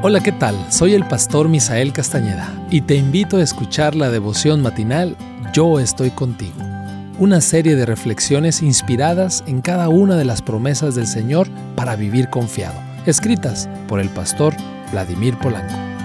Hola, ¿qué tal? Soy el pastor Misael Castañeda y te invito a escuchar la devoción matinal Yo estoy contigo, una serie de reflexiones inspiradas en cada una de las promesas del Señor para vivir confiado, escritas por el pastor Vladimir Polanco.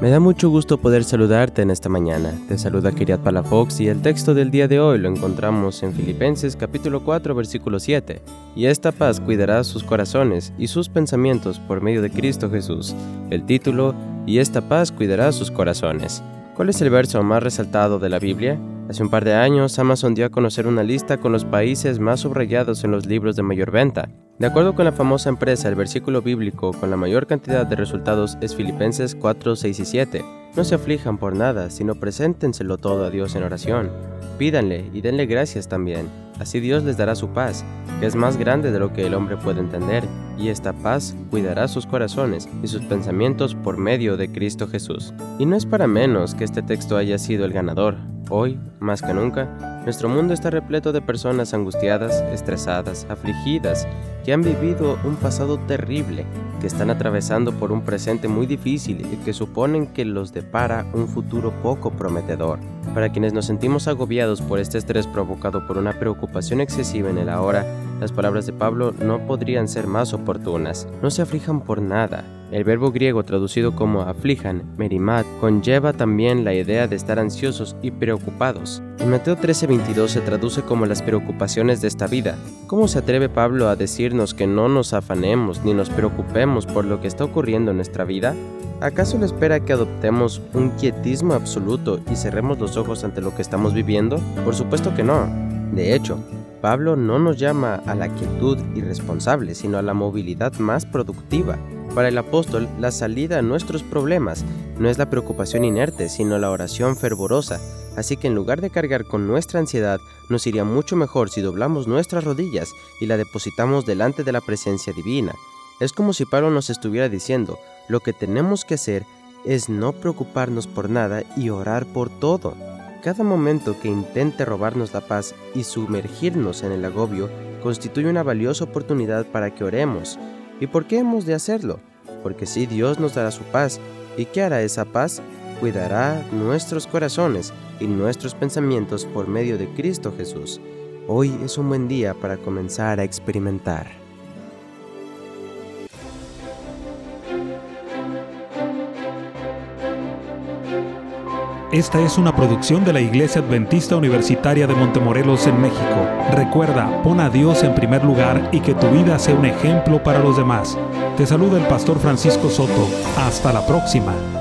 Me da mucho gusto poder saludarte en esta mañana. Te saluda Kiriat Palafox y el texto del día de hoy lo encontramos en Filipenses capítulo 4 versículo 7. Y esta paz cuidará sus corazones y sus pensamientos por medio de Cristo Jesús. El título, y esta paz cuidará sus corazones. ¿Cuál es el verso más resaltado de la Biblia? Hace un par de años, Amazon dio a conocer una lista con los países más subrayados en los libros de mayor venta. De acuerdo con la famosa empresa, el versículo bíblico con la mayor cantidad de resultados es Filipenses 4, 6 y 7. No se aflijan por nada, sino preséntenselo todo a Dios en oración. Pídanle y denle gracias también. Así Dios les dará su paz, que es más grande de lo que el hombre puede entender, y esta paz cuidará sus corazones y sus pensamientos por medio de Cristo Jesús. Y no es para menos que este texto haya sido el ganador. Hoy, más que nunca, nuestro mundo está repleto de personas angustiadas, estresadas, afligidas, que han vivido un pasado terrible, que están atravesando por un presente muy difícil y que suponen que los depara un futuro poco prometedor. Para quienes nos sentimos agobiados por este estrés provocado por una preocupación excesiva en el ahora, las palabras de Pablo no podrían ser más oportunas. No se aflijan por nada. El verbo griego traducido como aflijan, merimat, conlleva también la idea de estar ansiosos y preocupados. En Mateo 13:22 se traduce como las preocupaciones de esta vida. ¿Cómo se atreve Pablo a decirnos que no nos afanemos ni nos preocupemos por lo que está ocurriendo en nuestra vida? ¿Acaso le espera que adoptemos un quietismo absoluto y cerremos los ojos ante lo que estamos viviendo? Por supuesto que no. De hecho, Pablo no nos llama a la quietud irresponsable, sino a la movilidad más productiva. Para el apóstol, la salida a nuestros problemas no es la preocupación inerte, sino la oración fervorosa. Así que en lugar de cargar con nuestra ansiedad, nos iría mucho mejor si doblamos nuestras rodillas y la depositamos delante de la presencia divina. Es como si Pablo nos estuviera diciendo, lo que tenemos que hacer es no preocuparnos por nada y orar por todo. Cada momento que intente robarnos la paz y sumergirnos en el agobio constituye una valiosa oportunidad para que oremos. ¿Y por qué hemos de hacerlo? Porque si Dios nos dará su paz. ¿Y qué hará esa paz? Cuidará nuestros corazones y nuestros pensamientos por medio de Cristo Jesús. Hoy es un buen día para comenzar a experimentar. Esta es una producción de la Iglesia Adventista Universitaria de Montemorelos en México. Recuerda, pon a Dios en primer lugar y que tu vida sea un ejemplo para los demás. Te saluda el pastor Francisco Soto. Hasta la próxima.